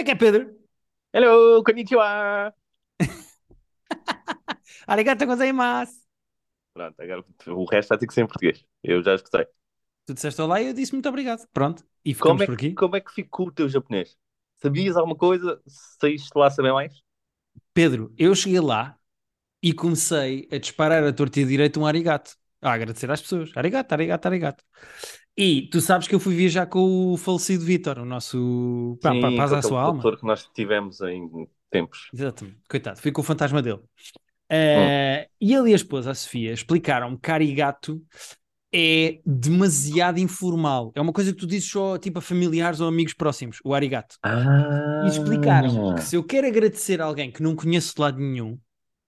é que é, Pedro? Hello, konnichiwa! Arigato gozaimasu. Pronto, agora o resto vai ter que ser em português. Eu já escutei. Tu disseste olá e eu disse muito obrigado. Pronto, e ficamos Como é, por aqui. como é que ficou o teu japonês? Sabias alguma coisa? Saíste lá a saber mais? Pedro, eu cheguei lá e comecei a disparar a torta direito um arigato. A agradecer às pessoas. Arigato, arigato, arigato. E tu sabes que eu fui viajar com o falecido Vitor, o nosso... Pá, pá, Sim, paz com à sua alma. que nós tivemos em tempos. Exatamente. Coitado, fui com o fantasma dele. Hum. Eh, E ele e a esposa, a Sofia, explicaram que arigato é demasiado informal. É uma coisa que tu dizes só tipo a familiares ou amigos próximos, o arigato. Ah, E explicaram que se eu quero agradecer a alguém que não conheço de lado nenhum,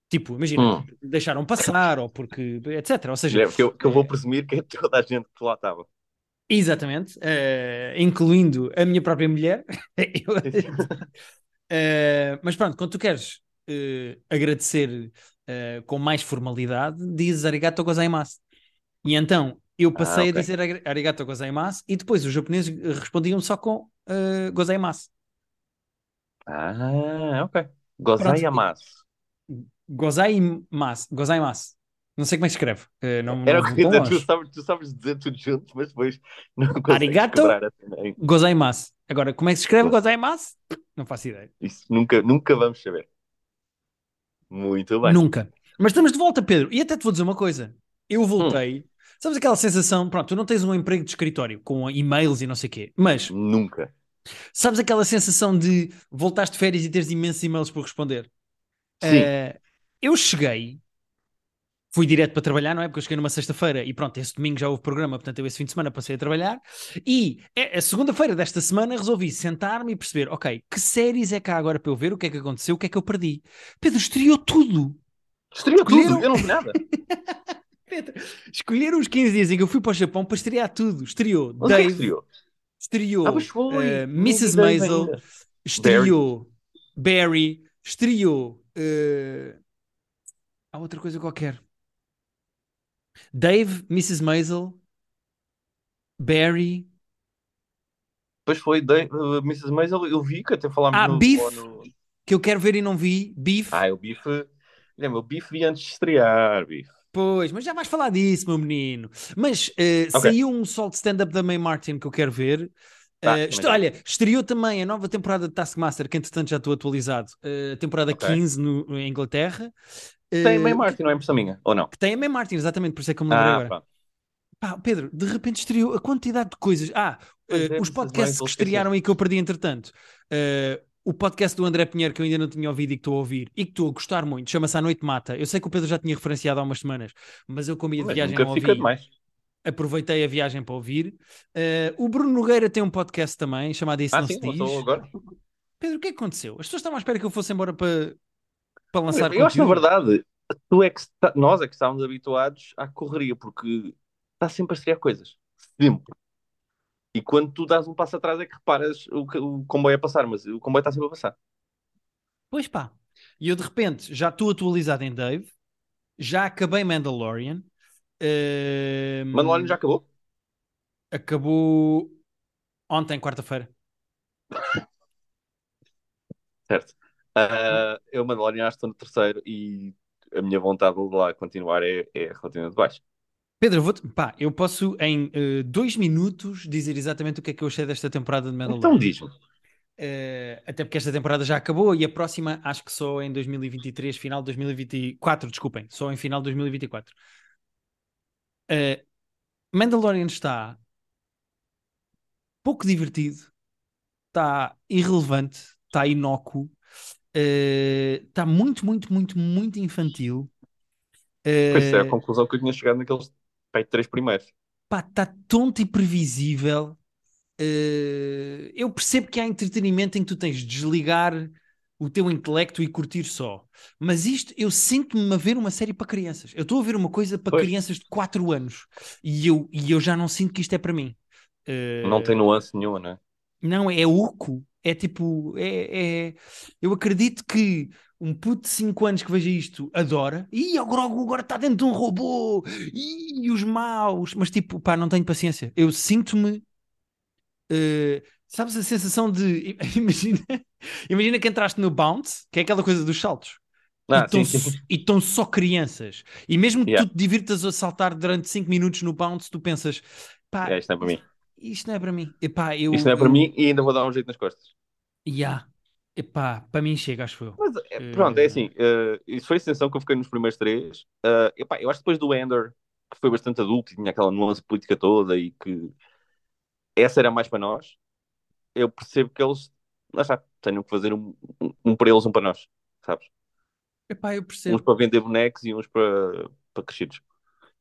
tipo, imagina, Hum. deixaram passar ou porque, etc. Ou seja, É, porque eu, que eu vou presumir que é toda a gente que lá estava. Exatamente, eh, incluindo a minha própria mulher. Eu- Eh, mas pronto, quando tu queres eh, agradecer com mais formalidade, dizes arigato gozaimasu. E então eu passei Ah, a ok. dizer ari- arigato gozaimasu e depois os japoneses respondiam só com eh, gozaimasu. Ah, ok. Gozaiamasu. Gozaimasu, gozaimasu. Não sei como é que se escreve. eh, não, Era o que dizer, tu sabes, tu sabes dizer tudo junto, mas depois não Arigato. assim, Gozaimasu. Agora, como é que se escreve Goz- gozaimasu? Não faço ideia. Isso nunca, nunca vamos saber. Muito bem. Nunca. Mas estamos de volta, Pedro. E até te vou dizer uma coisa. Hum. Eu voltei. Sabes aquela sensação? Pronto, tu não tens um emprego de escritório com e-mails e não sei o quê. Mas Nunca. sabes aquela sensação de voltaste de férias e teres imensos e-mails por responder? Sim. Eh, eu cheguei, fui direto para trabalhar, não é? Porque eu cheguei numa sexta-feira e pronto, esse domingo já houve programa, portanto eu esse fim de semana passei a trabalhar. E é- a segunda-feira desta semana resolvi sentar-me e perceber, ok, que séries é há agora para eu ver? O que é que aconteceu? O que é que eu perdi? Pedro, estreou tudo! Estreou Escolheram- tudo, eu não vi nada. Pedro, escolheram os 15 dias em que eu fui para o Japão para estrear tudo. Estreou Onde é Dave, estreou? estreou Ah, foi. eh, Mrs. Maisel, estreou Barry, estreou. eh, Há outra coisa qualquer. Dave, Mrs. Maisel, Barry. Depois foi Dave, uh, Mrs. Maisel, eu vi que até falámos Ah, no, Beef. no- que eu quero ver e não vi. Beef. Ah, o Bife. Lembra, o Bife vi antes de estrear, Bife. Pois, mas já vais falar disso, meu menino. Mas eh, Ok. saiu um sol de stand-up da May Martin que eu quero ver. Est- já. olha, estreou também a nova temporada de Taskmaster, que entretanto já estou atualizado. Eh, temporada Ok. 15 no, em Inglaterra. Tem Eh, May Martin, não é impressão minha? Ou não? Que tem a May Martin, exatamente, por isso é que eu me lembrei Ah, agora. pronto. Pá, Pedro, de repente estreou a quantidade de coisas. Ah, é, os podcasts que estrearam e que eu perdi entretanto. Eh, o podcast do André Pinheiro que eu ainda não tinha ouvido e que estou a ouvir e que estou a gostar muito, chama-se A Noite Mata. Eu sei que o Pedro já tinha referenciado há umas semanas, mas eu como ia de Mas viagem nunca não ouvi, demais. aproveitei a viagem para ouvir. Eh, o Bruno Nogueira tem um podcast também, chamado Isso Ah, Não sim, Se Diz. agora. Pedro, o que é que aconteceu? As pessoas estavam à espera que eu fosse embora para, para lançar Eu acho, na verdade, tu é que está- nós é que estávamos habituados à correria, porque está sempre a estrear coisas. Sempre. E quando tu dás um passo atrás é que reparas o, o comboio a passar, mas o comboio está sempre a passar. Pois pá. E eu de repente já estou atualizado em Dave, já acabei Mandalorian. ehm, Mandalorian já acabou? acabou ontem, quarta-feira. Certo. Ah, eu, Mandalorian, estou no terceiro e a minha vontade de lá continuar é, é relativamente baixa. Pedro, eu vou pá, eu posso em eh, dois minutos dizer exatamente o que é que eu achei desta temporada de Mandalorian. Então diz-me. Eh, até porque esta temporada já acabou e a próxima acho que só em 2023, final de 2024, desculpem, só em final de 2024. Eh, Mandalorian está pouco divertido, está irrelevante, está inócuo, está muito, muito, muito, muito infantil. Pois é, a Eh, conclusão que eu tinha chegado naqueles pai, três primeiros. pá, está tonto e previsível. Eh, eu percebo que há entretenimento em que tu tens de desligar o teu intelecto e curtir só. Mas isto, eu sinto-me a ver uma série para crianças. Eu estou a ver uma coisa para Pois. crianças de 4 anos e eu, e eu já não sinto que isto é para mim. Eh, Não tem nuance nenhuma, não é? Não, é oco. É tipo, é, é- Eu acredito que um puto de 5 anos que veja isto adora. E o Grogu agora está dentro de um robô. E os maus. Mas tipo, pá, não tenho paciência. Eu sinto-me Uh, sabes a sensação de. Imagina, imagina que entraste no bounce, que é aquela coisa dos saltos. Ah, e estão só crianças. E mesmo que Yeah. tu te divirtas a saltar durante 5 minutos no bounce, tu pensas, pá, É, isto não é para mim. Isto não é para mim. Epá, eu, Isto não é para eu- mim e ainda vou dar um jeito nas costas. Yeah. Epá, para mim chega, acho eu. Mas, é, pronto, é Eh, assim. eh, isso foi a sensação que eu fiquei nos primeiros três. Eh, epá, eu acho que depois do Ender, que foi bastante adulto e tinha aquela nuance política toda e que essa era mais para nós, eu percebo que eles, lá está, tenham que fazer um, um, um para eles, um para nós, sabes? Epá, eu Uns percebo. para vender bonecos e uns para, para crescidos.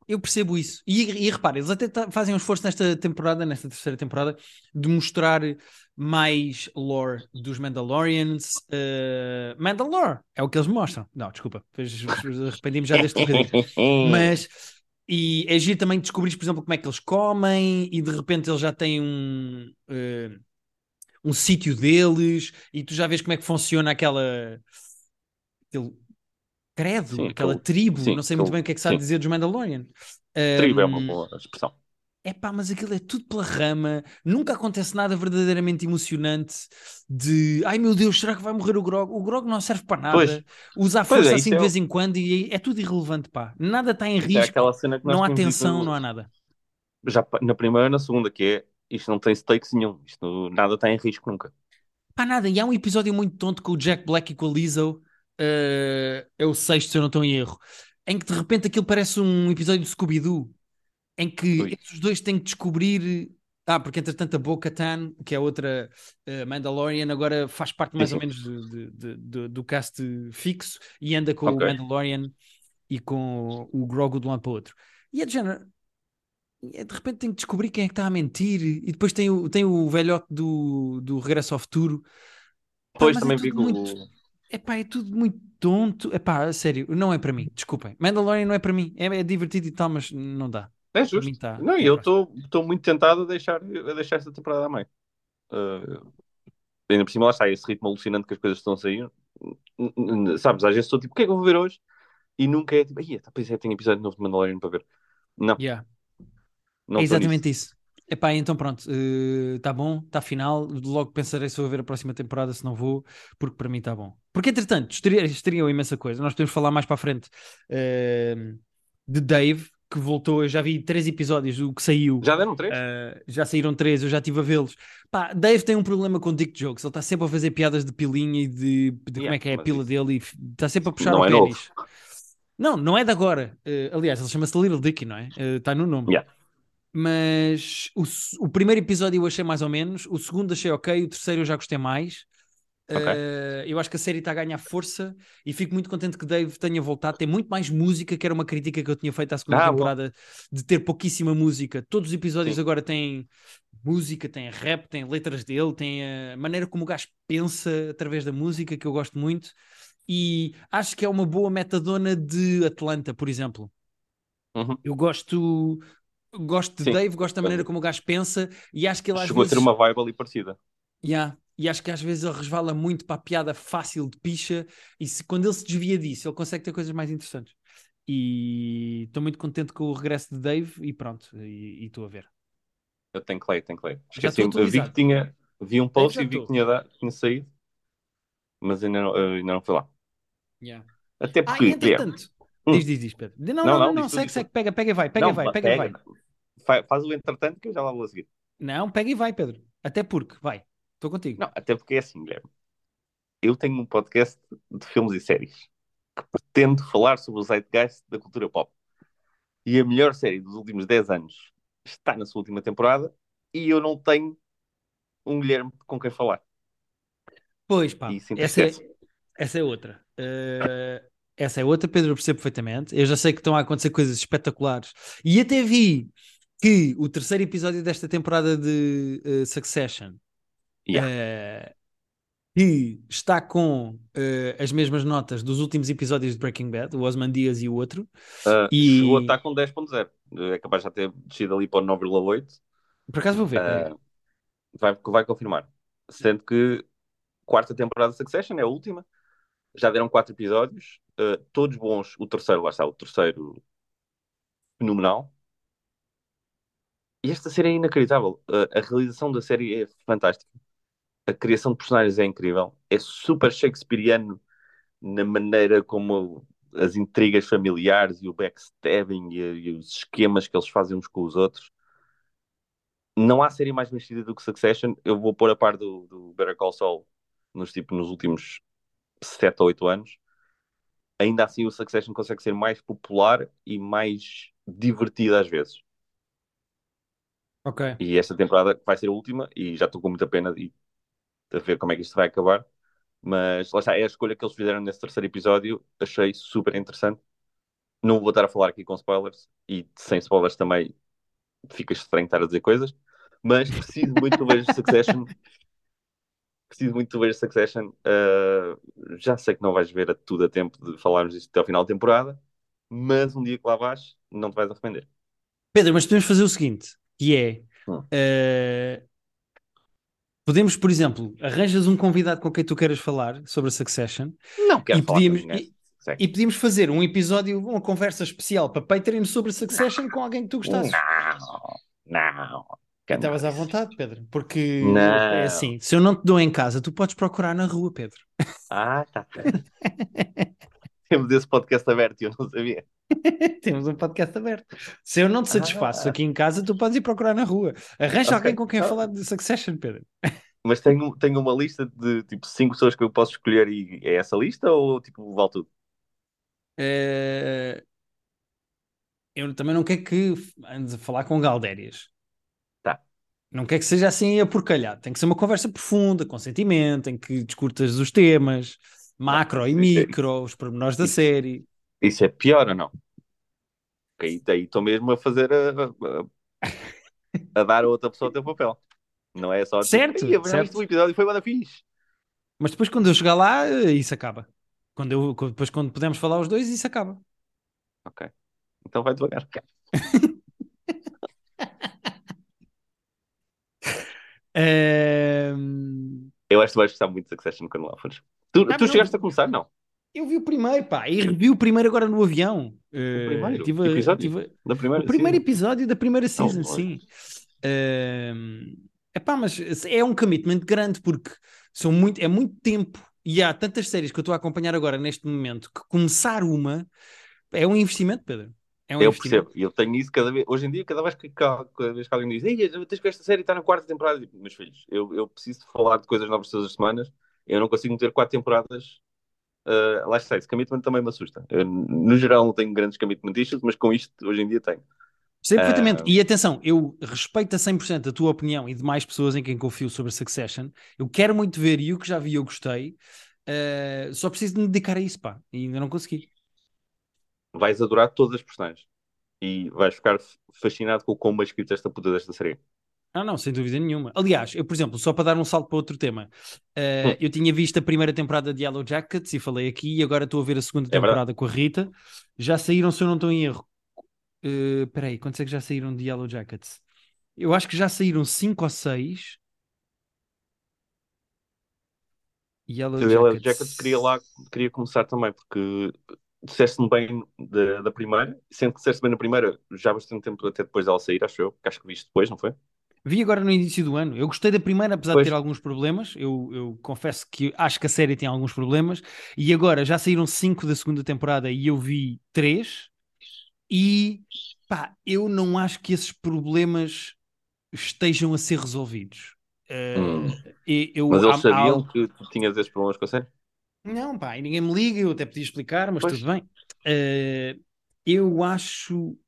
Eu percebo isso. E, e repara, eles até fazem um esforço nesta temporada, nesta terceira temporada, de mostrar mais lore dos Mandalorians. Uh, Mandalore é o que eles mostram. Não, desculpa, depois arrependi-me já deste. Mas e é giro também descobrir, por exemplo, como é que eles comem e de repente eles já têm um, eh, um sítio deles e tu já vês como é que funciona aquela aquele credo, Sim, aquela tribo, sim, não sei muito bem o que é que sabe dizer dos Mandalorian. Tribo é uma Um, boa expressão. é pá, mas aquilo é tudo pela rama, nunca acontece nada verdadeiramente emocionante de ai meu Deus, será que vai morrer o Grog? O Grog não serve para nada, Pois. usa a é, força isso assim de é vez em quando e é tudo irrelevante, pá. Nada está em É risco, nós não há tensão, não há nada. já na primeira e na segunda, que é isto não tem stakes nenhum, isto nada está em risco nunca. Pá, nada, e há um episódio muito tonto com o Jack Black e com a Lizzo, eh, é o sexto, se eu não estou em erro, em que de repente aquilo parece um episódio de Scooby-Doo, em que Ui. esses dois têm que descobrir. Ah, porque entretanto a Bo-Katan, que é outra eh, Mandalorian, agora faz parte mais ou sim. menos de- de- de- do, do cast fixo e anda com o Ok. Mandalorian e com o Grogu de um lado para o outro. E é de género. é, De repente tem que descobrir quem é que está a mentir, e depois tem o, tem o velhote do, do Regresso ao Futuro. Pá, Depois mas é também tudo vi muito- o. Epá, é tudo muito tonto. Epá, sério, não é para mim. Desculpem. Mandalorian não é para mim. É, é divertido e tal, mas não dá. É justo. tá- Não, e tá eu estou muito tentado a deixar, a deixar esta temporada a meio. Uh, ainda por cima, lá está, esse ritmo alucinante que as coisas estão a sair. Sabes, às vezes estou tipo, o que é que eu vou ver hoje? E nunca é tipo, "Ia, tá, pois é, tenho episódio novo de Mandalorian para ver. Não, Yeah. não é exatamente isso. Epá, então pronto, está bom, está final. Logo pensarei se vou ver a próxima temporada, se não vou, porque para mim está bom. Porque entretanto, estaria, estariam imensa coisa. Nós podemos falar mais para a frente eh, de Dave, que voltou. Eu já vi três episódios do que saiu. Já deram três? Uh, já saíram três, eu já estive a vê-los. Pá, Dave tem um problema com Dick Jokes. Ele está sempre a fazer piadas de pilinha e de, de como Yeah, é que é a pila dele e está sempre a puxar não o é pênis. Não, não é de agora. Uh, aliás, ele chama-se Little Dicky, não é? Está no nome. Yeah. Mas o, o primeiro episódio eu achei mais ou menos, o segundo achei ok, o terceiro eu já gostei mais. Ok. Uh, eu acho que a série está a ganhar força e fico muito contente que Dave tenha voltado. Tem muito mais música, que era uma crítica que eu tinha feito à segunda Ah, bom. temporada, de ter pouquíssima música. Todos os episódios Sim. agora têm música, têm rap, têm letras dele, tem a maneira como o gajo pensa através da música, que eu gosto muito. E acho que é uma boa metadona de Atlanta, por exemplo. Uhum. Eu gosto, gosto de Sim. Dave, gosto da maneira como o gajo pensa e acho que ele às Chegou vezes. a ter uma vibe ali parecida. Yeah. E acho que às vezes ele resvala muito para a piada fácil de picha e se, quando ele se desvia disso, ele consegue ter coisas mais interessantes. E estou muito contente com o regresso de Dave e pronto, e estou a ver. Eu tenho que ler, tenho que ler. Já Esqueci, vi que tinha, vi um post e vi que tinha, dado- tinha saído, mas ainda não, ainda não foi lá. Yeah. Até Ah, porque, Guilherme, entretanto, Hum. diz, diz, diz, Pedro. Não, não, Não, não, não, segue, segue, pega, pega e vai, pega não, e vai, pega e vai. Fa- Faz o entretanto que eu já lá vou a seguir. Não, pega e vai, Pedro. Até porque, vai, estou contigo. Não, até porque é assim, Guilherme. Eu tenho um podcast de filmes e séries que pretendo falar sobre o zeitgeist da cultura pop. E a melhor série dos últimos 10 anos está na sua última temporada e eu não tenho um Guilherme com quem falar. Pois pá, essa é, essa é outra. Eh, essa é outra, Pedro, eu percebo perfeitamente. Eu já sei que estão a acontecer coisas espetaculares. E até vi que o terceiro episódio desta temporada de eh, Succession Yeah. eh, que está com eh, as mesmas notas dos últimos episódios de Breaking Bad, o Osman Dias e o outro. Uh, E- Chegou a estar com 10.0. É capaz de já ter descido ali para o 9,8. Por acaso vou ver. Ah, vai, vai confirmar. Sendo que quarta temporada de Succession é a última. Já deram quatro episódios, uh, todos bons. O terceiro, lá está, o terceiro fenomenal. E esta série é inacreditável. A, realização da série é fantástica. A criação de personagens é incrível. É super shakespeariano na maneira como as intrigas familiares e o backstabbing e, e os esquemas que eles fazem uns com os outros. Não há série mais mexida do que Succession. Eu vou pôr a par do, do Better Call Saul nos, tipo, nos últimos 7 ou 8 anos. Ainda assim, o Succession consegue ser mais popular e mais divertido às vezes. Ok. E esta temporada vai ser a última e já estou com muita pena de, de ver como é que isto vai acabar. Mas lá está, é a escolha que eles fizeram nesse terceiro episódio. Achei super interessante. Não vou estar a falar aqui com spoilers e sem spoilers também fica estranho estar a dizer coisas. Mas preciso muito ver Succession. preciso muito ver Succession. Uh, já sei que não vais ver a tudo a tempo de falarmos disto até ao final da temporada, mas um dia que lá vais, não te vais arrepender. Pedro, mas podemos fazer o seguinte: que é. Uh, podemos, por exemplo, arranjas um convidado com quem tu queiras falar sobre a Succession Não quero e falar podíamos, ninguém. e, e podíamos fazer um episódio, uma conversa especial para Patreon sobre Succession com alguém que tu gostasses. Não, não. Estavas à vontade, Pedro, porque Não. é assim: se eu não te dou em casa, tu podes procurar na rua, Pedro. Ah, tá. Temos esse podcast aberto e eu não sabia. Temos um podcast aberto. Se eu não te satisfaço Ah. aqui em casa, tu podes ir procurar na rua. Arranja Ok, alguém com quem tá. falar de Succession, Pedro. Mas tenho, tenho uma lista de tipo cinco pessoas que eu posso escolher e é essa lista ou tipo vale tudo? Eh, Eu também não quero que andes a falar com galdérias. Tá. Não quer que seja assim a porcalhado. Tem que ser uma conversa profunda, com sentimento, em que discutas os temas, macro e é- micro, os pormenores da isso- série. Isso é pior ou não? Porque aí daí estou mesmo a fazer a, a, a dar a outra pessoa o teu papel. Não é só Certo, tipo, "Ei, mas certo. o episódio foi bada fixe. Mas depois, quando eu chegar lá, eh, isso acaba. Quando eu, depois, quando pudermos falar os dois, isso acaba. Ok. Então vai devagar. Ehm, Eu acho que vais gostar muito de Succession quando lá fores. Tu, Ah, tu chegaste não- a começar? Não. Eu vi o primeiro, pá, e revi o primeiro agora no avião. Eh, primeiro tive a- episódio? tive Da primeira, o primeiro sim. episódio da primeira season, olha. sim. Ehm, epá, mas é um commitment grande porque são muito, é muito tempo e há tantas séries que eu estou a acompanhar agora neste momento que começar uma é um investimento, Pedro. É um Eu investimento. percebo, e eu tenho isso cada vez. Hoje em dia, cada vez que, cada vez que alguém diz, tens ver esta série está na quarta temporada, eu digo, meus filhos, eu, eu preciso falar de coisas novas todas as semanas, eu não consigo meter quatro temporadas. Uh, lá está, esse commitment também me assusta. Eu, no geral, não tenho grandes commitment issues, mas com isto, hoje em dia, tenho. Sei perfeitamente. Ah. E atenção, eu respeito a 100% a tua opinião e de mais pessoas em quem confio sobre Succession. Eu quero muito ver e o que já vi eu gostei. Eh, só preciso de me dedicar a isso, pá. E ainda não consegui. Vais adorar todas as personagens e vais ficar fascinado com como é escrita esta puta desta série. Ah, não, sem dúvida nenhuma. Aliás, eu, por exemplo, só para dar um salto para outro tema, eh, Hum. eu tinha visto a primeira temporada de Yellow Jackets e falei aqui, e agora estou a ver a segunda É verdade. temporada com a Rita. Já saíram, se eu não estou em erro. Eh, Espera aí, quantos é que já saíram de Yellow Jackets? Eu acho que já saíram 5 ou 6. Yellow O Yellow Jackets. Jackets queria lá, queria começar também, porque disseste-me bem da, da primeira, sendo que disseste bem na primeira, já há bastante tempo até depois dela sair, acho eu, que acho que viste depois, não foi? Vi agora no início do ano. Eu gostei da primeira, apesar Pois. de ter alguns problemas. Eu, eu confesso que acho que a série tem alguns problemas. E agora já saíram cinco da segunda temporada e eu vi três. E pá, eu não acho que esses problemas estejam a ser resolvidos. Eh, Hum. e- eu, Mas eles há sabiam que tu tinhas esses problemas com a série? Não, pá, e ninguém me liga, eu até podia explicar, mas Pois. tudo bem. Eh, eu acho.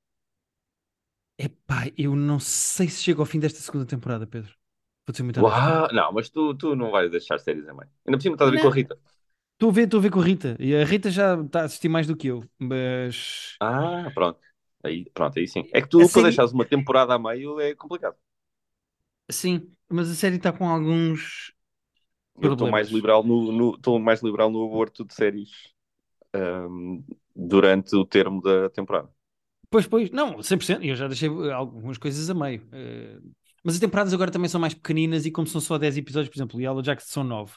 Epá, eu não sei se chego ao fim desta segunda temporada, Pedro. Vou ser muito. Uau, não, mas tu, tu não vais deixar séries a meio. Ainda por cima estás a ver com a. Rita. Estou a ver, estou a ver com a Rita. E a Rita já está a assistir mais do que eu. Mas. Ah, pronto. Aí, pronto, aí sim. É que tu, A para série- deixares uma temporada a meio, é complicado. Sim, mas a série está com alguns. Eu estou mais Problemas. liberal no, no, estou mais liberal no aborto de séries ahm, durante o termo da temporada. Pois, pois, não, 100%. Eu já deixei algumas coisas a meio. Eh, mas as temporadas agora também são mais pequeninas e como são só 10 episódios, por exemplo, e já que são 9.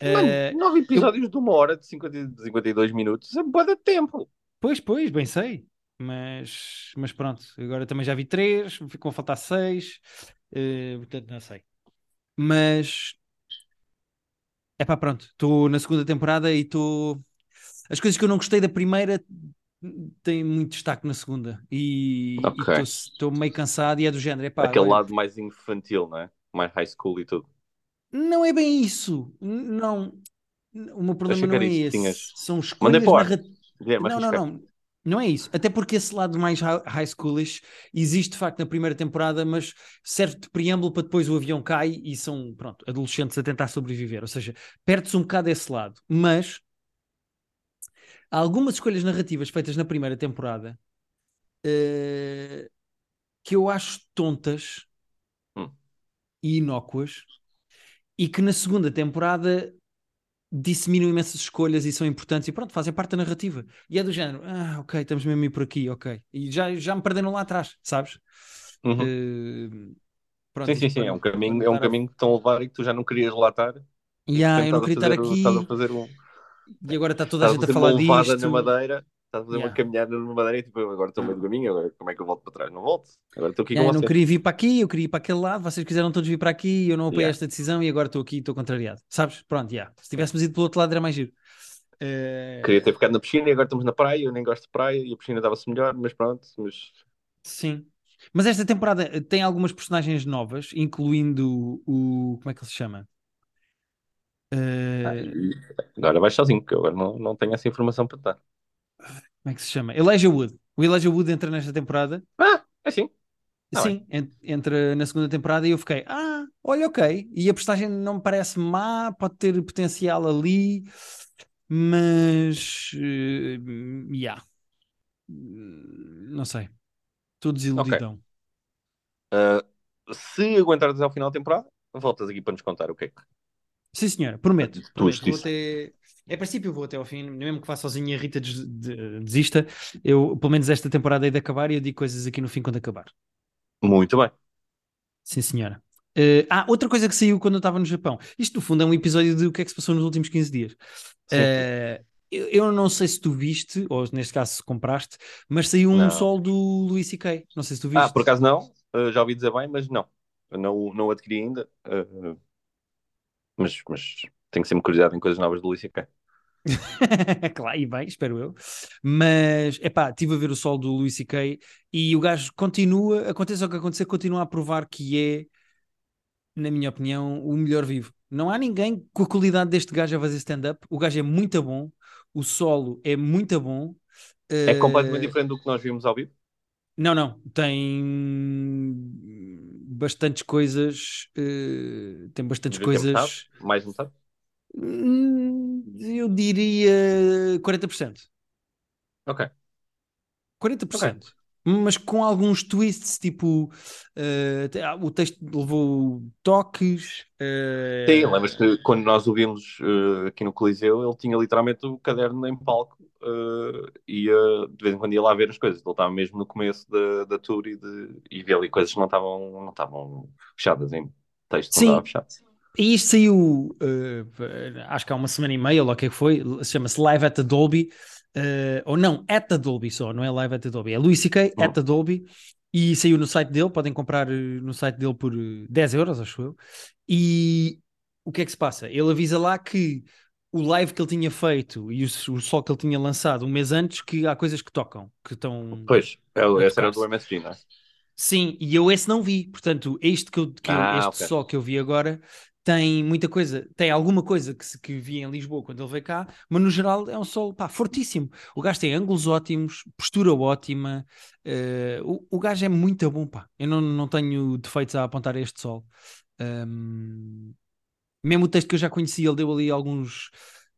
Eh, Mano, nove episódios de uma hora de 50, de 52 minutos é boa de tempo. pois, pois, bem sei. Mas, mas pronto, agora também já vi três, ficam a faltar seis, eh, portanto não sei. Mas é pá, pronto, estou na segunda temporada e estou. As coisas que eu não gostei da primeira têm muito destaque na segunda e Ok. estou meio cansado e é do género. Epá, Aquele olha, lado mais infantil, não é? Mais high school e tudo. não é bem isso. Não, o meu problema não é esse. tinhas. São escolhas narrativas. Guilherme, Não, não, não. Não é isso. Até porque esse lado mais hi- high schoolish existe de facto na primeira temporada, mas serve de preâmbulo para depois o avião cai e são, pronto, adolescentes a tentar sobreviver. Ou seja, perde-se um bocado esse lado. Mas há algumas escolhas narrativas feitas na primeira temporada eh, que eu acho tontas Hum. e inócuas e que na segunda temporada disseminam imensas escolhas e são importantes e pronto, fazem parte da narrativa. E é do género, ah, ok, estamos mesmo a ir por aqui, ok. E já, já me perderam lá atrás, sabes? Uhum. Eh, pronto, Sim, sim, sim. É um caminho, é um caminho que estão a levar e que tu já não querias. E de Yeah, eu não queria estar aqui fazer um, e agora está toda a a gente a fazer falar disto. na madeira, estás a fazer Yeah. uma caminhada na madeira e tipo, agora estou meio do caminho, agora como é que eu volto para trás? Não volto. Agora estou aqui Yeah, com eu não vocês. queria vir para aqui, eu queria ir para aquele lado, vocês quiseram todos vir para aqui, eu não apoiei Yeah. esta decisão e agora estou aqui e estou contrariado. Sabes? Pronto, yeah. Se tivéssemos ido pelo outro lado era mais giro. Eh, Queria ter ficado na piscina e agora estamos na praia, eu nem gosto de praia e a piscina dava-se melhor, mas pronto, mas Sim. Mas esta temporada eh, tem algumas personagens novas, incluindo o. Como é que ele se chama? Ah, agora vais sozinho, porque eu agora não, não tenho essa informação para te dar. como é que se chama? Elijah Wood. O Elijah Wood entra nesta temporada. Ah, é sim. Tá Sim, en- entra na segunda temporada e eu fiquei, ah, olha, ok. E a personagem não me parece má, pode ter potencial ali, mas. eh, yeah. Não sei. Estou desiludidão. Ah, se aguentares até ao final da temporada, voltas aqui para nos contar o que é que. Sim, senhora, prometo. Prometo. Vou até... A princípio vou até ao fim, mesmo que vá sozinho e a Rita des- de- desista, eu, pelo menos esta temporada hei de acabar e eu digo coisas aqui no fim quando acabar. Muito bem. Sim, senhora. Eh, ah, outra coisa que saiu quando eu estava no Japão. Isto, no fundo, é um episódio de o que é que se passou nos últimos 15 dias. Eh, eu, eu não sei se tu viste, ou neste caso se compraste, mas saiu um Não. sol do Luís C.K. Não sei se tu viste. Ah, por acaso não, Ah, já ouvi dizer bem, mas não. Eu não, não adquiri ainda. Ah, mas, mas tenho sempre curiosidade em coisas novas do Luís C.K. claro, e bem, espero eu. Mas, epá, estive a ver o sol do Luís C.K. e o gajo continua, aconteça o que acontecer, continua a provar que é, na minha opinião, o melhor vivo. Não há ninguém com a qualidade deste gajo a fazer stand-up. O gajo é muito bom, o solo é muito bom. É completamente diferente do que nós vimos ao vivo. Não, não, tem bastantes coisas, eh, tem bastantes coisas. metade, mais de metade. Hum, Eu diria 40%. Ok. 40%. Mas com alguns twists, tipo, ah, o texto levou toques. eh, Sim, lembras-te quando nós o vimos eh, aqui no Coliseu, ele tinha literalmente o caderno em palco e de vez em quando ia lá ver as coisas. Ele estava mesmo no começo da, da tour e, de, e via ali coisas que não estavam, não estavam fechadas em texto, não Sim. estava fechado. E isto saiu, acho que há uma semana e meia, ou o que é que foi, chama-se Live at the Dolby, eh, ou não, at Dolby só, não é Live at Dolby, é Louis C.K. Hum. at Dolby, e saiu no site dele, podem comprar eh, no site dele por eh, 10 euros, acho eu, e o que é que se passa? Ele avisa lá que o live que ele tinha feito e o, o sol que ele tinha lançado um mês antes, que há coisas que tocam, que estão... Pois, é, a esse era do MSG, não é? Sim, e eu esse não vi. Portanto, este que eu, que eu- Ah, este ok. só que eu vi agora tem muita coisa, tem alguma coisa que, se- que vi em Lisboa quando ele veio cá, mas no geral é um sol pá, fortíssimo. O gajo tem ângulos ótimos, postura ótima, eh, o, o gajo é muito bom, pá. Eu não, não tenho defeitos a apontar a este sol. Ahm, mesmo o texto que eu já conhecia, ele deu ali alguns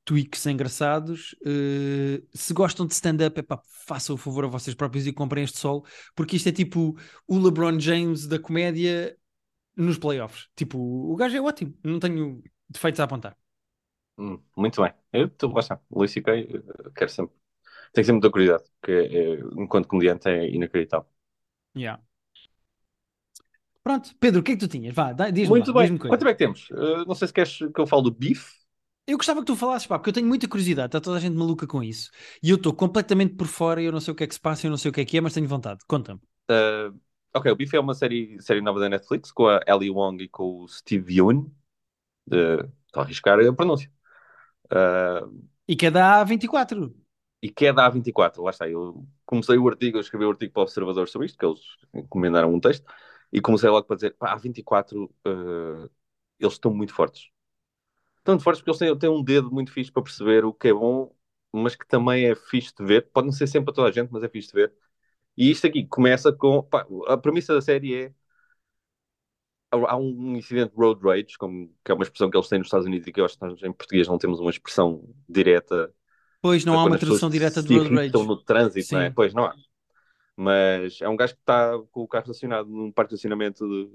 tweaks engraçados. Eh, se gostam de stand-up, é façam o favor a vocês próprios e comprem este sol, porque isto é tipo o LeBron James da comédia nos playoffs. Tipo, o gajo é ótimo, não tenho defeitos a apontar. Hum, muito bem. Eu estou bastante. Luís C.K. eh, quero sempre. Tenho sempre muita curiosidade, porque é, é, enquanto comediante é inacreditável. Yeah. Pronto, Pedro, o que é que tu tinhas? Vá, diz-me Muito lá, bem. diz-me Quanto é que temos? Eh, não sei se queres que eu fale do bife. Eu gostava que tu falasses, pá, porque eu tenho muita curiosidade, está toda a gente maluca com isso. E eu estou completamente por fora, eu não sei o que é que se passa, eu não sei o que é que é, mas tenho vontade. Conta-me. Uh, ok, o Bife é uma série, série nova da Netflix com a Ellie Wong e com o Steve Yeun. Uh, estou a arriscar a pronúncia. Uh, E que é da A24. e que é da A24. Lá está, eu comecei o artigo, eu escrevi o artigo para o Observador sobre isto, que eles encomendaram um texto, e comecei logo para dizer, pá, A24, uh, eles estão muito fortes. Estão muito fortes porque eles têm, têm um dedo muito fixe para perceber o que é bom, mas que também é fixe de ver. Pode não ser sempre para toda a gente, mas é fixe de ver. E isto aqui começa com, pá, a premissa da série é há um incidente de road rage, como, que é uma expressão que eles têm nos Estados Unidos e que eu acho que nós em português não temos uma expressão direta Pois não há uma tradução direta de road rage. no trânsito, não é? Pois não há. Mas é um gajo que está com o carro estacionado num parque de estacionamento de,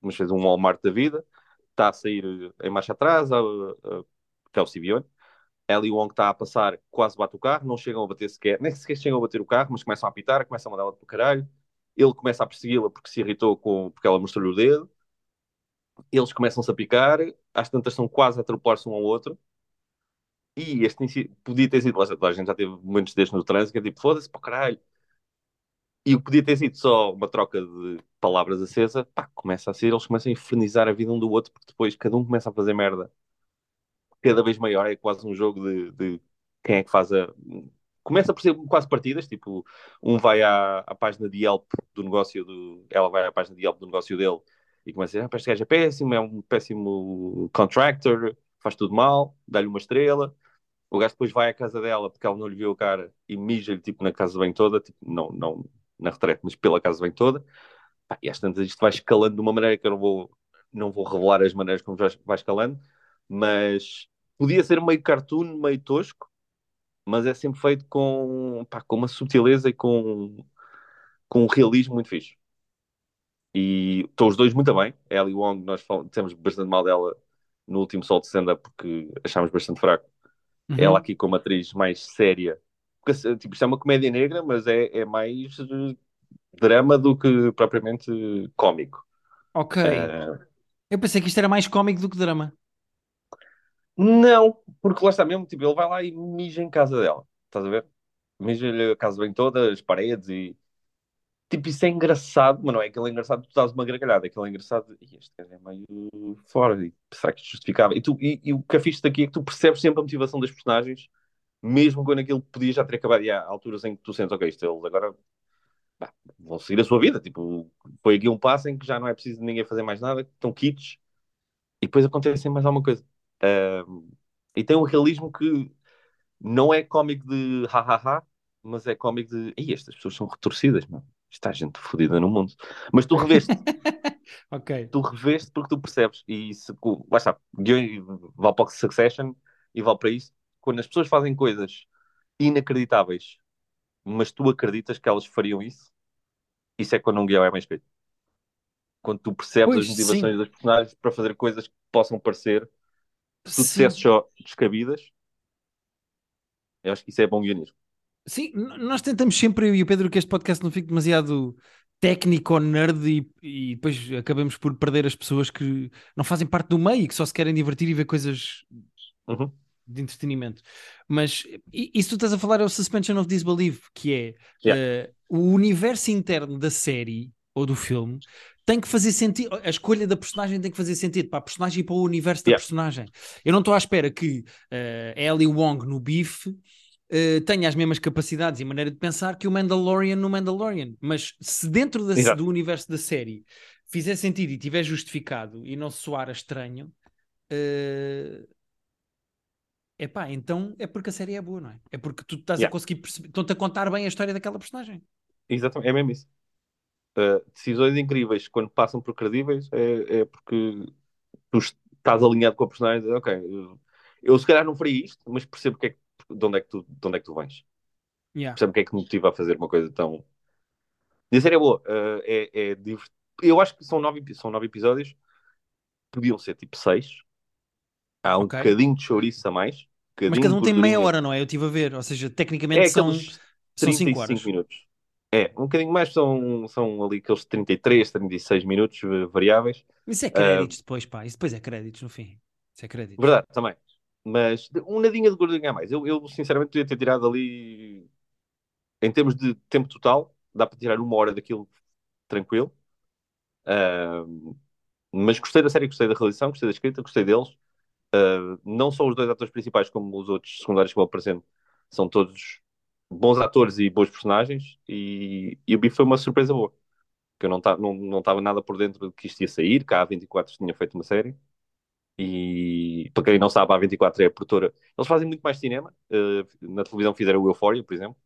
mas fez um Walmart da vida, está a sair em marcha atrás, a, a, que é o Sibione. Ellie Wong está a passar, quase bate o carro, não chegam a bater sequer, nem sequer chegam a bater o carro, mas começam a apitar, começam a mandá-la para o caralho. Ele começa a persegui-la porque se irritou com, porque ela mostrou-lhe o dedo. Eles começam-se a picar, às tantas são quase a atropelar-se um ao outro. E este podia ter sido, a gente já teve momentos destes no trânsito, é tipo, foda-se para o caralho. E o que podia ter sido só uma troca de palavras acesa, pá, começa a ser, eles começam a infernizar a vida um do outro, porque depois cada um começa a fazer merda cada vez maior, é quase um jogo de, de quem é que faz a. Começa por ser quase partidas, tipo, um vai à, à página de Yelp do negócio do. Ela vai à página de Yelp do negócio dele e começa a dizer: ah, este gajo é péssimo, é um péssimo contractor, faz tudo mal, dá-lhe uma estrela. O gajo depois vai à casa dela porque ela não lhe viu a cara e mija-lhe tipo na casa bem toda, tipo, não, não na retrete, mas pela casa bem toda. E às tantas isto vai escalando de uma maneira que eu não vou, não vou revelar as maneiras como vai escalando, mas podia ser meio cartoon, meio tosco, mas é sempre feito com, pá, com uma subtileza e com, com um realismo muito fixe. E estão os dois muito bem. A Ellie Wong, nós dissemos bastante mal dela no último sol de stand-up porque achámos bastante fraco. Uhum. Ela aqui como atriz mais séria. Porque, tipo, isto é uma comédia negra, mas é, é mais eh, drama do que propriamente cómico. Ok. Eh, Eu pensei que isto era mais cómico do que drama. Não, porque lá está mesmo, tipo, ele vai lá e mija em casa dela. Estás a ver? Mija-lhe a casa bem toda, as paredes e... Tipo, isso é engraçado, mas não é aquele engraçado que tu dás uma gargalhada, é aquele engraçado "Ih, este é meio fora, e será que isto justificava? E, tu, e, e o que é fixe daqui é que tu percebes sempre a motivação dos personagens, mesmo quando aquilo podia já ter acabado, e há alturas em que tu sentes, ok, isto eles agora vão seguir a sua vida, tipo, foi aqui um passo em que já não é preciso ninguém fazer mais nada, estão quites, e depois acontece mais alguma coisa. E tem um realismo que não é cómico de ha-ha-ha, mas é cómico de, Ih, estas pessoas são retorcidas, mano. Está gente fodida no mundo. Mas tu reveste, Ok. tu reveste porque tu percebes. E se, lá está, vale para o Succession e vale para isso. Quando as pessoas fazem coisas inacreditáveis, mas tu acreditas que elas fariam isso, isso é quando um guião é bem escrito. Quando tu percebes Pois, as motivações sim. dos personagens para fazer coisas que possam parecer, se tu dissesses só descabidas, eu acho que isso é bom guionismo. Sim, nós tentamos sempre, eu e o Pedro, que este podcast não fique demasiado técnico ou nerd e, e depois acabamos por perder as pessoas que não fazem parte do meio e que só se querem divertir e ver coisas Uhum. de entretenimento. Mas isso tu estás a falar é o suspension of disbelief, que é eh, o universo interno da série ou do filme tem que fazer sentido, a escolha da personagem tem que fazer sentido para a personagem e para o universo da Yeah. personagem. Eu não estou à espera que eh, Ellie Wong no Beef eh, tenha as mesmas capacidades e maneira de pensar que o Mandalorian no Mandalorian, mas se dentro da- do universo da série fizer sentido e tiver justificado e não soar a estranho, eh, epá, então é porque a série é boa, não é? É porque tu estás a Yeah. conseguir perceber, estão-te a contar bem a história daquela personagem. Exatamente, é mesmo isso. Uh, decisões incríveis, quando passam por credíveis, é, é porque tu estás alinhado com a personagem e dizes, ok, eu, eu se calhar não faria isto, mas percebo que é que- de, onde é que tu, de onde é que tu vens. Yeah. Percebo o que é que me motiva a fazer uma coisa tão. E a série é boa. uh, é, é divert- Eu acho que são nove, são nove episódios, podiam ser tipo seis. Há um Ok. bocadinho de chouriço a mais. Mas cada um tem meia hora, não é? Eu estive a ver, ou seja, tecnicamente É são, são 5 35 horas. minutos. É, um bocadinho mais são, são ali aqueles 33, 36 minutos eh, variáveis. Isso é Uh, créditos depois, pá. Isso depois é créditos no fim. Isso é créditos. verdade, também. Mas um nadinha de gordinha a mais. Eu, eu, sinceramente podia ter tirado ali, em termos de tempo total, dá para tirar uma hora daquilo tranquilo. Uh, mas gostei da série, gostei da realização, gostei da escrita, gostei deles. Uh, não só os dois atores principais, como os outros secundários que vão aparecendo, são todos bons atores e bons personagens. E, e o Biff foi uma surpresa boa. Que eu não estava não, não nada por dentro de que isto ia sair, que a A24 tinha feito uma série. E para quem não sabe, a A24 é a produtora. Eles fazem muito mais cinema. Uh, na televisão fizeram o Euphoria, por exemplo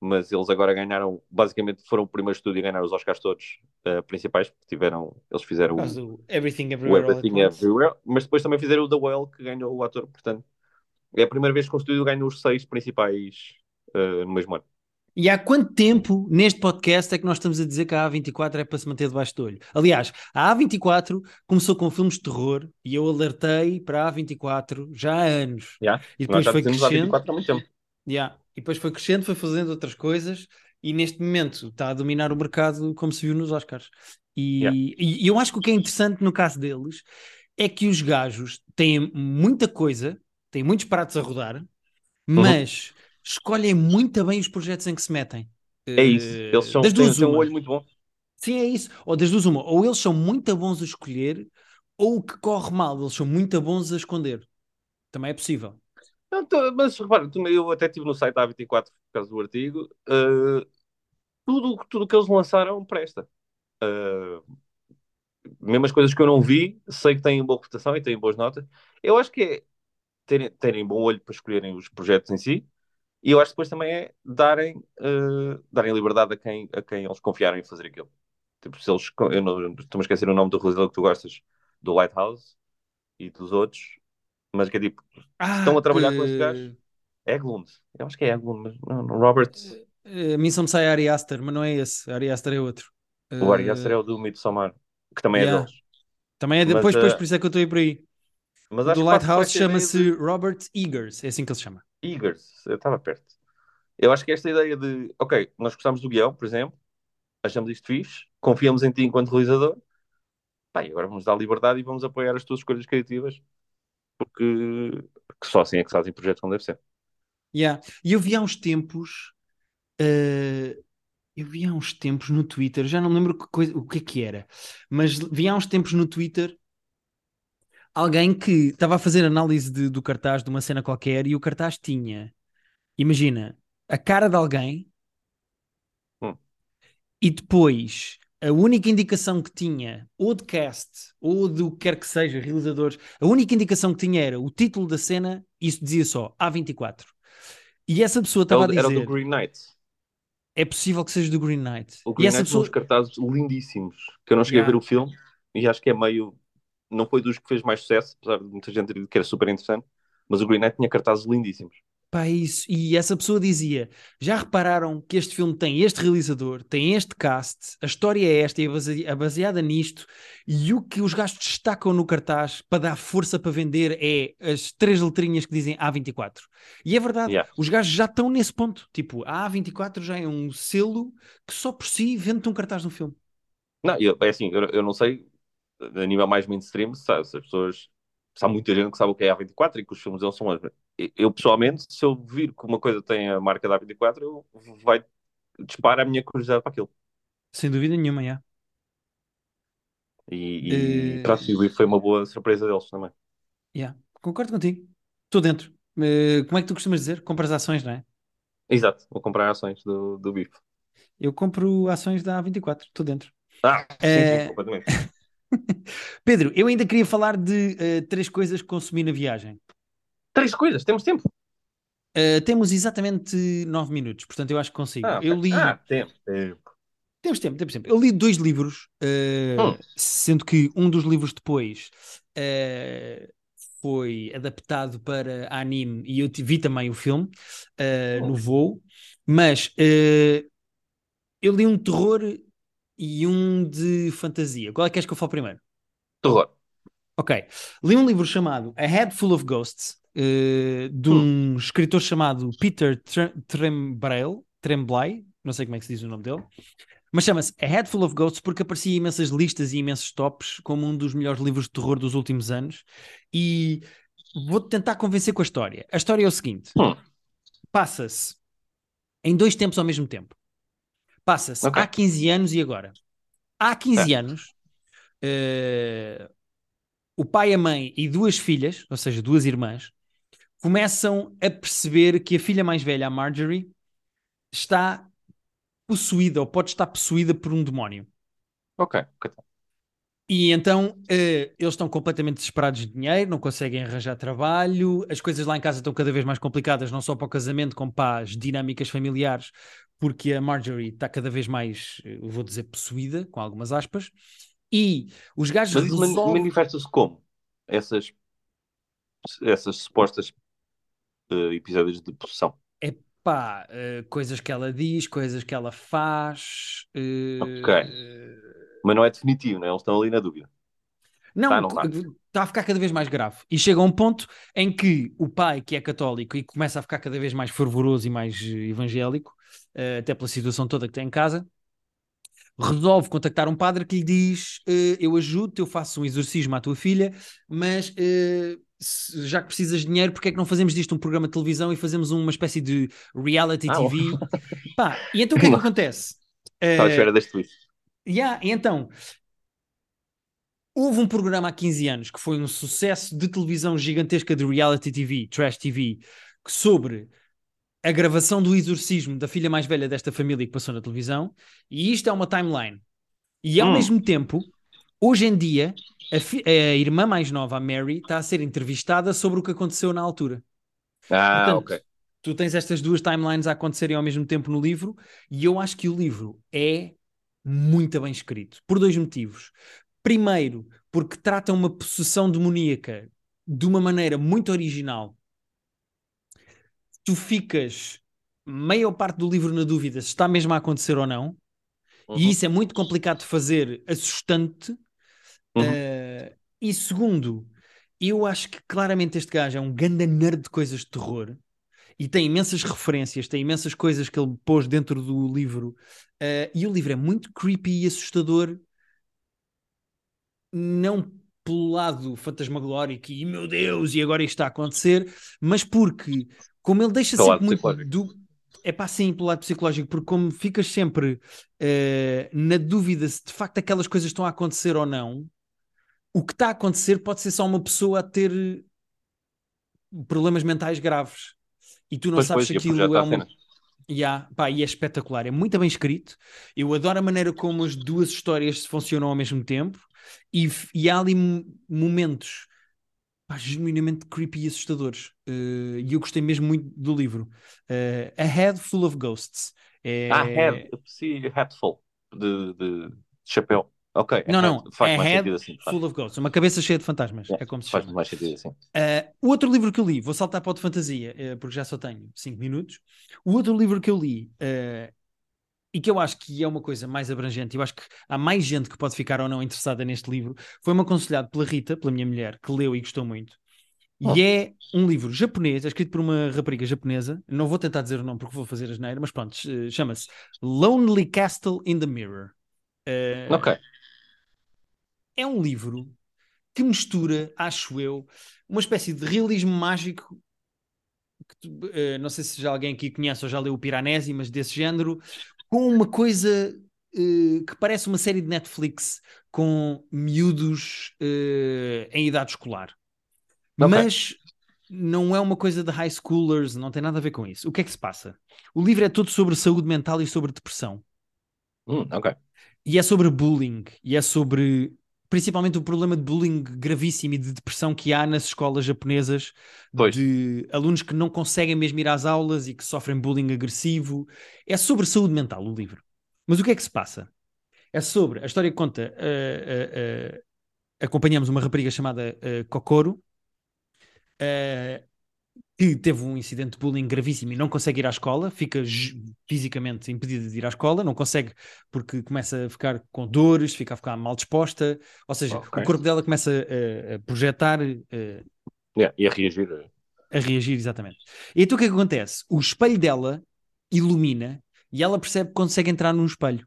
mas eles agora ganharam, basicamente foram o primeiro estúdio a ganhar os Oscars todos uh, principais, porque tiveram, eles fizeram o, Everything Everywhere, o Everything Everywhere, mas depois também fizeram o The Well, que ganhou o ator, portanto, é a primeira vez que um estúdio ganha os seis principais uh, no mesmo ano. E há quanto tempo neste podcast é que nós estamos a dizer que a A24 é para se manter debaixo do olho? Aliás, a A24 começou com filmes de terror e eu alertei para a A24 já há anos. Yeah. E depois foi crescendo. A24 há muito tempo. Yeah. E depois foi crescendo, foi fazendo outras coisas e neste momento está a dominar o mercado como se viu nos Oscars. E, yeah. e, eu acho que o que é interessante no caso deles é que os gajos têm muita coisa, têm muitos pratos a rodar, uhum. mas uhum. Escolhem muito bem os projetos em que se metem. É isso, eh, eles são, das duas têm, um olho muito bom. Sim, é isso. Ou das duas uma, ou eles são muito bons a escolher, ou o que corre mal, eles são muito bons a esconder. Também é possível. Não, mas repara, eu até estive no site da A24 por causa do artigo. Uh, tudo tudo que eles lançaram presta. Uh, mesmo as coisas que eu não vi, sei que têm boa reputação e têm boas notas. Eu acho que é terem, terem bom olho para escolherem os projetos em si. E eu acho que depois também é darem, uh, darem liberdade a quem, a quem eles confiarem em fazer aquilo. Tipo, se eles, eu não estou-me a esquecer o nome do realizador que tu gostas, do Lighthouse e dos outros, mas que é tipo, ah, estão a trabalhar com esse gajo. Eglund, eu acho que é Eglund, mas não, Robert. Uh, a mim só me sai Ari Aster, mas não é esse. Ari Aster é outro. Uh, o Ari Aster é o do Midsommar, que também é yeah. é deles. Também é depois, mas, depois, por isso é que eu estou aí por aí. Mas do Lighthouse chama-se de... Robert Eagers, é assim que ele se chama. Eagers, eu estava perto. Eu acho que esta ideia de, ok, nós gostamos do guião, por exemplo, achamos isto fixe, confiamos em ti enquanto realizador, pá, agora vamos dar liberdade e vamos apoiar as tuas escolhas criativas porque, porque só assim é que fazem projetos como deve ser. Yeah. E eu vi há uns tempos, uh, eu vi há uns tempos no Twitter, já não lembro que coisa, o que é que era, mas vi há uns tempos no Twitter alguém que estava a fazer análise de, do cartaz de uma cena qualquer e o cartaz tinha, imagina, a cara de alguém hum. e depois a única indicação que tinha, ou de cast, ou do que quer que seja, realizadores, a única indicação que tinha era o título da cena, isso dizia só A24. E essa pessoa estava a dizer. Era do Green Knight. É possível que seja do Green Knight. O Green e essa Knight pessoa... uns cartazes lindíssimos, que eu não cheguei yeah. a ver o filme, e acho que é meio. Não foi dos que fez mais sucesso, apesar de muita gente dito que era super interessante, mas o Green Knight tinha cartazes lindíssimos. Pá, isso. E essa pessoa dizia: já repararam que este filme tem este realizador, tem este cast, a história é esta, é baseada nisto, e o que os gajos destacam no cartaz para dar força para vender é as três letrinhas que dizem A24. E é verdade, yeah. os gajos já estão nesse ponto. Tipo, a A24 já é um selo que só por si vende um cartaz no filme. Não, eu, é assim, eu, eu não sei, a nível mais mainstream, sabe, se as pessoas há muita gente que sabe o que é a 24 e que os filmes deles são. Eu, pessoalmente, se eu vir que uma coisa tem a marca da 24 eu vai disparar a minha curiosidade para aquilo. Sem dúvida nenhuma, já. E, e, uh... e foi uma boa surpresa deles também. Yeah. Concordo contigo. Estou dentro. Uh, como é que tu costumas dizer? Compras ações, não é? Exato, vou comprar ações do, do BIF. Eu compro ações da A24, estou dentro. Ah, sim, uh... sim, completamente. Pedro, eu ainda queria falar de uh, três coisas que consumi na viagem. Três coisas? Temos tempo? Uh, temos exatamente nove minutos, portanto eu acho que consigo. Ah, eu li. Ah, tempo, tempo. Temos tempo, temos tempo. Eu li dois livros, uh, hum. sendo que um dos livros depois foi adaptado para anime e eu vi também o filme hum. no voo, mas eu li um terror e um de fantasia. Qual é que queres que eu fale primeiro? Terror. Ok. Li um livro chamado A Head Full of Ghosts, uh, de um hum. escritor chamado Peter Tremblay, Tremblay, não sei como é que se diz o nome dele, mas chama-se A Head Full of Ghosts porque aparecia imensas listas e imensos tops como um dos melhores livros de terror dos últimos anos. E vou-te tentar convencer com a história. A história é o seguinte: Hum. passa-se em dois tempos ao mesmo tempo. Passa-se Ok. há 15 anos e agora. Há 15 Certo. anos, eh, o pai, a mãe e duas filhas, ou seja, duas irmãs, começam a perceber que a filha mais velha, a Marjorie, está possuída ou pode estar possuída por um demónio. Ok, ok. E então eh, eles estão completamente desesperados de dinheiro, não conseguem arranjar trabalho, as coisas lá em casa estão cada vez mais complicadas, não só para o casamento, como para as dinâmicas familiares, porque a Marjorie está cada vez mais, eh, vou dizer, possuída, com algumas aspas, e os gajos Mas isso resolvem. manifesta-se como? Essas, essas supostas eh, episódios de possessão. Pá, eh, coisas que ela diz, coisas que ela faz. eh, Ok. Mas não é definitivo, não é? Eles estão ali na dúvida. Não, Tá, não está tá. a ficar cada vez mais grave. E chega a um ponto em que o pai, que é católico e começa a ficar cada vez mais fervoroso e mais evangélico, até pela situação toda que tem em casa, resolve contactar um padre que lhe diz: eh, Eu ajudo-te, eu faço um exorcismo à tua filha, mas eh, já que precisas de dinheiro, porque é que não fazemos disto um programa de televisão e fazemos uma espécie de reality Ah, TV? Pá, e então o que é que acontece? Estava à Eh, espera deste twist. Yeah, e então, houve um programa há 15 anos que foi um sucesso de televisão gigantesca de reality TV, Trash TV, que sobre a gravação do exorcismo da filha mais velha desta família que passou na televisão, e isto é uma timeline. E ao Hum. mesmo tempo, hoje em dia, a, a irmã mais nova, a Mary, está a ser entrevistada sobre o que aconteceu na altura. Ah, Portanto, ok. tu tens estas duas timelines a acontecerem ao mesmo tempo no livro, e eu acho que o livro é muito bem escrito, por dois motivos. Primeiro, porque trata uma possessão demoníaca de uma maneira muito original. Tu ficas maior parte do livro na dúvida se está mesmo a acontecer ou não, Uhum. e isso é muito complicado de fazer, assustante. Uhum. Uh, e segundo, eu acho que claramente este gajo é um ganda nerd de coisas de terror e tem imensas referências, tem imensas coisas que ele pôs dentro do livro. Uh, e o livro é muito creepy e assustador, não pelo lado fantasmagórico e meu Deus, e agora isto está a acontecer, mas porque, como ele deixa Pelo sempre muito. É pá, sim, pelo lado psicológico, porque como ficas sempre uh, na dúvida se de facto aquelas coisas estão a acontecer ou não, o que está a acontecer pode ser só uma pessoa a ter problemas mentais graves e tu não Pois, sabes se aquilo é uma. Yeah, pá, e é espetacular, é muito bem escrito. Eu adoro a maneira como as duas histórias funcionam ao mesmo tempo e, e há ali mo- momentos pá, genuinamente creepy e assustadores. Eh, e eu gostei mesmo muito do livro. Eh, a Head Full of Ghosts. É... Ah, head. Eu percebi hatful. De, de, chapéu. Ok. a Não, não, Faz a mais Head sentido assim. Faz, Full of Ghosts. Uma cabeça cheia de fantasmas, Yeah, é como se faz chama. mais sentido assim. Uh, o outro livro que eu li, vou saltar para o de fantasia, uh, porque já só tenho 5 minutos. O outro livro que eu li, uh, e que eu acho que é uma coisa mais abrangente, eu acho que há mais gente que pode ficar ou não interessada neste livro, foi-me aconselhado pela Rita, pela minha mulher, que leu e gostou muito. Oh. E é um livro japonês, é escrito por uma rapariga japonesa. Não vou tentar dizer o nome porque vou fazer asneira, mas pronto, uh, chama-se Lonely Castle in the Mirror. Uh, Ok. é um livro que mistura, acho eu, uma espécie de realismo mágico. Eh, não sei se já alguém aqui conhece ou já leu o Piranesi, mas desse género, com uma coisa eh, que parece uma série de Netflix com miúdos eh, em idade escolar. Ok. Mas não é uma coisa de high schoolers, não tem nada a ver com isso. O que é que se passa? O livro é todo sobre saúde mental e sobre depressão. Hum, ok. E é sobre bullying, e é sobre principalmente o problema de bullying gravíssimo e de depressão que há nas escolas japonesas, Pois. de alunos que não conseguem mesmo ir às aulas e que sofrem bullying agressivo. É sobre saúde mental o livro. Mas o que é que se passa? É sobre a história conta. uh, uh, uh, acompanhamos uma rapariga chamada Kokoro. Que teve um incidente de bullying gravíssimo e não consegue ir à escola, fica fisicamente impedida de ir à escola, não consegue porque começa a ficar com dores, fica a ficar mal disposta, ou seja, Ok. o corpo dela começa a, a projetar, a, Yeah, e a reagir. eh, a reagir exatamente. E então o que é que acontece? O espelho dela ilumina e ela percebe que consegue entrar num espelho.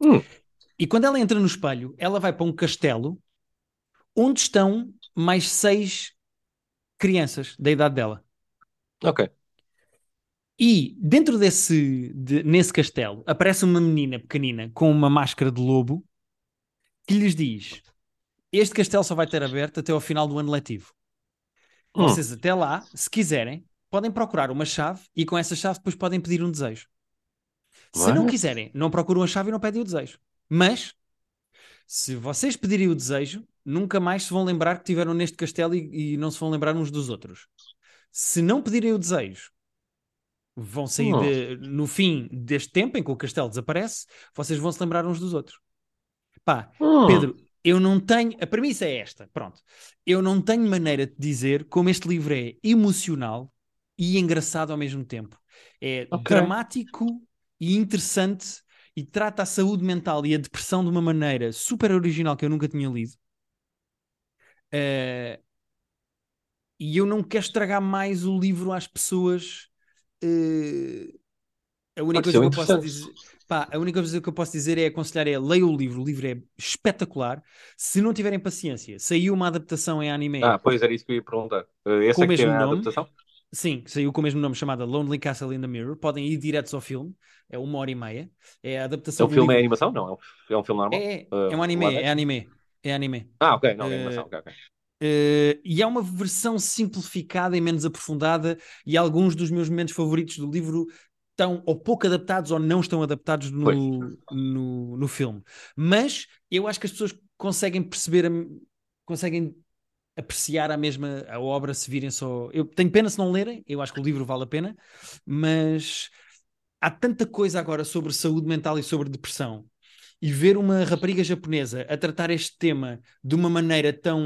Hum. E quando ela entra no espelho, ela vai para um castelo onde estão mais seis crianças da idade dela. Ok. E dentro desse, de- nesse castelo aparece uma menina pequenina com uma máscara de lobo que lhes diz: Este castelo só vai ter aberto até ao final do ano letivo. Hum. Vocês até lá, se quiserem, podem procurar uma chave e com essa chave depois podem pedir um desejo. Se não What? quiserem, não procuram a chave e não pedem o desejo. Mas, se vocês pedirem o desejo, nunca mais se vão lembrar que estiveram neste castelo e, e não se vão lembrar uns dos outros. Se não pedirem o desejo, vão sair Hum. de- no fim deste tempo em que o castelo desaparece, vocês vão se lembrar uns dos outros. Pá, Hum. Pedro, eu não tenho. A premissa é esta, pronto. Eu não tenho maneira de dizer como este livro é emocional e engraçado ao mesmo tempo. É Ok. dramático e interessante e trata a saúde mental e a depressão de uma maneira super original que eu nunca tinha lido. Eh, e eu não quero estragar mais o livro às pessoas. eh, a única coisa que eu posso dizer. Pá, a única coisa que eu posso dizer é aconselhar é leiam o livro, o livro é espetacular. Se não tiverem paciência, saiu uma adaptação em anime Ah, pois era isso que eu ia perguntar. Uh, Esse Com é o mesmo a nome. adaptação? Sim, saiu com o mesmo nome chamada Lonely Castle in the Mirror. Podem ir diretos ao filme, é uma hora e meia. É a É adaptação um do filme, é livro. animação? Não, é um, é um filme normal? É, Uh, é um anime, é anime, é anime. Ah, ok, não, é Eh, animação, ok, ok. Eh, e é uma versão simplificada e menos aprofundada, e alguns dos meus momentos favoritos do livro estão ou pouco adaptados ou não estão adaptados no, no, no filme. Mas eu acho que as pessoas conseguem perceber, conseguem apreciar a mesma a obra se virem só. Eu tenho pena se não lerem, eu acho que o livro vale a pena, mas há tanta coisa agora sobre saúde mental e sobre depressão. E ver uma rapariga japonesa a tratar este tema de uma maneira tão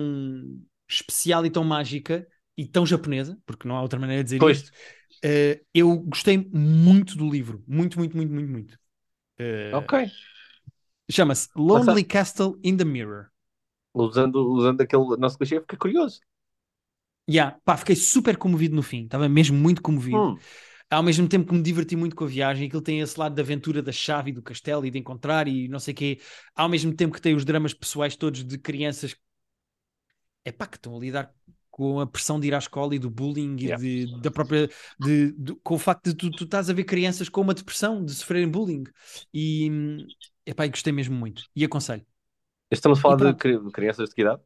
especial e tão mágica e tão japonesa, porque não há outra maneira de dizer Pois. isto, eh, eu gostei muito do livro. Muito, muito, muito, muito, muito. Eh, Ok. Chama-se Lonely Castle in the Mirror. Usando, usando aquele nosso clichê, fiquei curioso. Yeah, pá, fiquei super comovido no fim, estava mesmo muito comovido. Hum, Ao mesmo tempo que me diverti muito com a viagem, aquilo tem esse lado da aventura da chave e do castelo e de encontrar e não sei o quê. Ao mesmo tempo que tem os dramas pessoais todos de crianças é pá, que estão a lidar com a pressão de ir à escola e do bullying e Yeah. de, da própria de, de- com o facto de tu, tu estás a ver crianças com uma depressão de sofrerem bullying e é pá, gostei mesmo muito e aconselho. Estamos a falar de cri- crianças de que idade?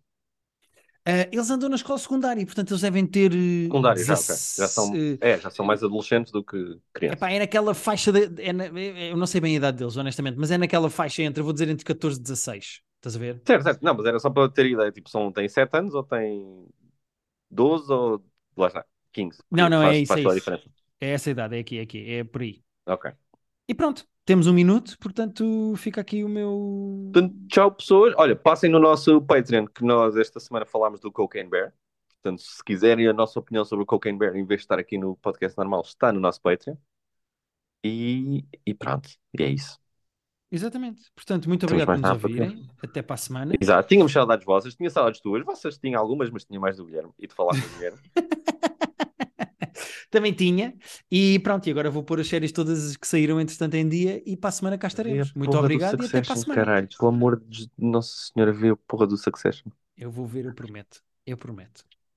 Ah, eles andam na escola secundária, portanto eles devem ter eh, Secundário, já, ok. Já 16, são, eh, é, já são mais adolescentes do que crianças. Epá, é naquela faixa de, é na- é- eu não sei bem a idade deles, honestamente, mas é naquela faixa entre, vou dizer entre 14 e 16. Estás a ver? Certo, certo. Não, mas era só para ter ideia. Tipo, são, tem 7 anos ou tem 12 ou. Lá está, 15. porque Não, não, faz, é isso, faz é isso. diferença. É essa idade, é aqui, é aqui, é por aí. Ok. E pronto, temos um minuto, portanto fica aqui o meu. Portanto, tchau, pessoas. Olha, passem no nosso Patreon, que nós esta semana falámos do Cocaine Bear. Portanto, se quiserem a nossa opinião sobre o Cocaine Bear, em vez de estar aqui no podcast normal, está no nosso Patreon. E, e pronto, e é isso. Exatamente. Portanto, muito obrigado por nos ouvirem. Até para a semana. Exato, tínhamos saudades vossas, tinha saudades tuas, vossas tinham algumas, mas tinha mais do Guilherme e de falar com o Guilherme. Também tinha. E pronto, e agora vou pôr as séries todas que saíram entretanto em dia e para a semana cá estaremos. Muito obrigado e até para a semana. Caralho, pelo amor de Nossa Senhora, vê a porra do Succession. Eu vou ver, eu prometo. Eu prometo.